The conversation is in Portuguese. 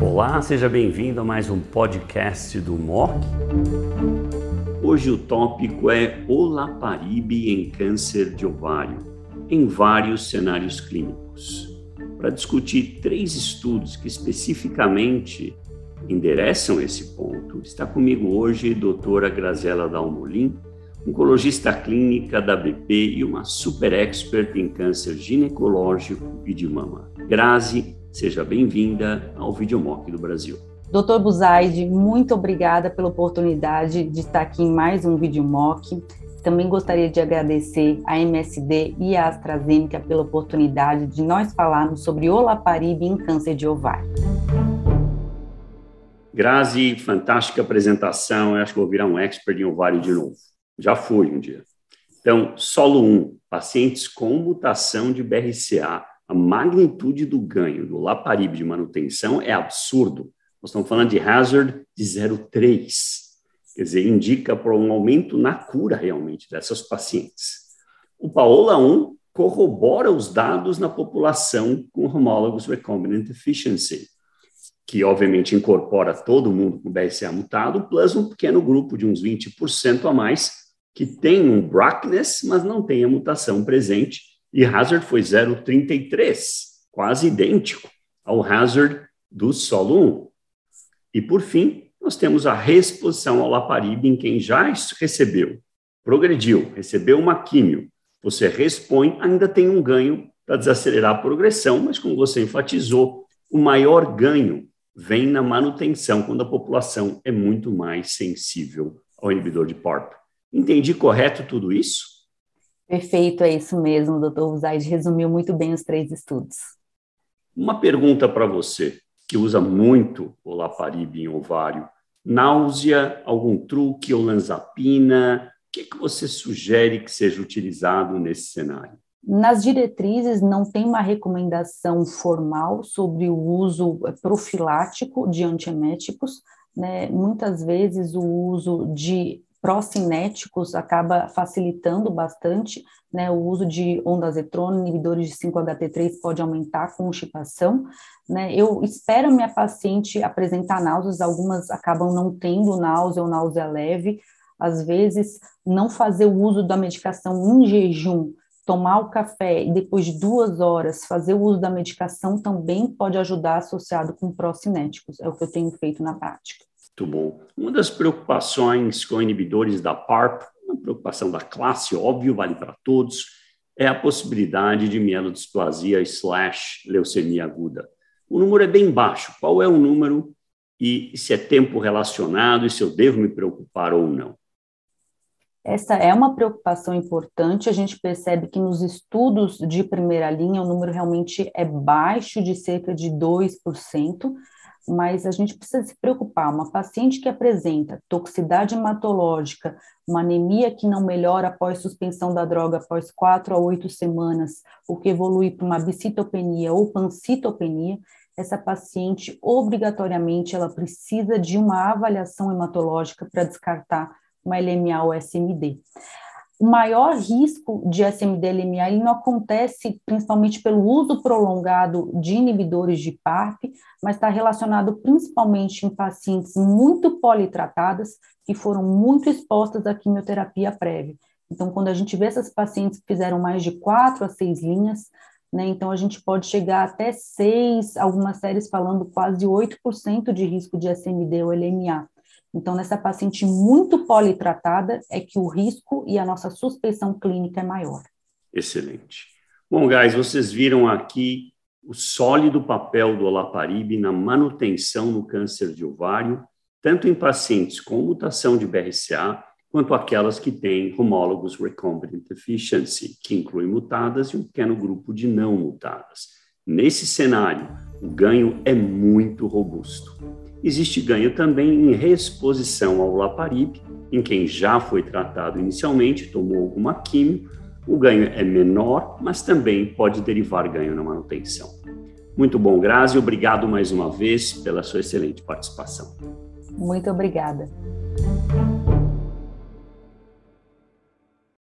Olá, seja bem-vindo a mais um podcast do MOC. Hoje o tópico é Olaparibe em câncer de ovário, em vários cenários clínicos. Para discutir três estudos que especificamente endereçam esse ponto, está comigo hoje a doutora Graziela Dalmolin, oncologista clínica da BP e uma super expert em câncer ginecológico e de mama. Grazi, seja bem-vinda ao Videomock do Brasil. Doutor Buzaide, muito obrigada pela oportunidade de estar aqui em mais um Videomock. Também gostaria de agradecer a MSD e a AstraZeneca pela oportunidade de nós falarmos sobre olaparib em câncer de ovário. Grazi, fantástica apresentação. Eu acho que vou virar um expert em ovário de novo. Já fui um dia. Então, solo 1, pacientes com mutação de BRCA, a magnitude do ganho do Laparib de manutenção é absurdo. Nós estamos falando de hazard de 0,3. Quer dizer, indica para um aumento na cura realmente dessas pacientes. O Paola 1 corrobora os dados na população com homólogos recombinant deficiency, que obviamente incorpora todo mundo com BRCA mutado, plus um pequeno grupo de uns 20% a mais que tem um BRCAness, mas não tem a mutação presente, e hazard foi 0,33, quase idêntico ao hazard do solo 1. E por fim, nós temos a reexposição ao laparib em quem já recebeu, progrediu, recebeu uma químio, você respõe, ainda tem um ganho para desacelerar a progressão, mas como você enfatizou, o maior ganho vem na manutenção, quando a população é muito mais sensível ao inibidor de PARP. Entendi correto tudo isso? Perfeito, é isso mesmo, doutor Uzaid resumiu muito bem os três estudos. Uma pergunta para você, que usa muito o laparib em ovário. Náusea, algum truque, olanzapina? O que, que você sugere que seja utilizado nesse cenário? Nas diretrizes não tem uma recomendação formal sobre o uso profilático de antieméticos, né? Muitas vezes o uso de pró-cinéticos acaba facilitando bastante, né, o uso de ondazetrona, inibidores de 5-HT3 pode aumentar a constipação, né, eu espero minha paciente apresentar náuseas, algumas acabam não tendo náusea ou náusea leve, às vezes não fazer o uso da medicação em jejum, tomar o café e depois de duas horas fazer o uso da medicação também pode ajudar associado com pró-cinéticos, é o que eu tenho feito na prática. Muito bom. Uma das preocupações com inibidores da PARP, uma preocupação da classe, óbvio, vale para todos, é a possibilidade de mielodisplasia slash leucemia aguda. O número é bem baixo. Qual é o número e se é tempo relacionado e se eu devo me preocupar ou não? Essa é uma preocupação importante. A gente percebe que nos estudos de primeira linha o número realmente é baixo, de cerca de 2%, mas a gente precisa se preocupar. Uma paciente que apresenta toxicidade hematológica, uma anemia que não melhora após suspensão da droga após quatro a oito semanas, ou que evolui para uma bicitopenia ou pancitopenia, essa paciente obrigatoriamente ela precisa de uma avaliação hematológica para descartar uma LMA ou SMD o maior risco de SMD-LMA ele não acontece principalmente pelo uso prolongado de inibidores de PARP, mas está relacionado principalmente em pacientes muito politratadas que foram muito expostas à quimioterapia prévia. Então, quando a gente vê essas pacientes que fizeram mais de quatro a seis linhas, né, então a gente pode chegar até seis, algumas séries falando quase 8% de risco de SMD ou LMA. Então, nessa paciente muito politratada, é que o risco e a nossa suspeição clínica é maior. Excelente. Bom, guys, vocês viram aqui o sólido papel do olaparib na manutenção no câncer de ovário, tanto em pacientes com mutação de BRCA, quanto aquelas que têm homólogos recombinant deficiency, que inclui mutadas e um pequeno grupo de não mutadas. Nesse cenário, o ganho é muito robusto. Existe ganho também em reexposição ao laparib, em quem já foi tratado inicialmente, tomou alguma químio, o ganho é menor, mas também pode derivar ganho na manutenção. Muito bom, Grazi, obrigado mais uma vez pela sua excelente participação. Muito obrigada.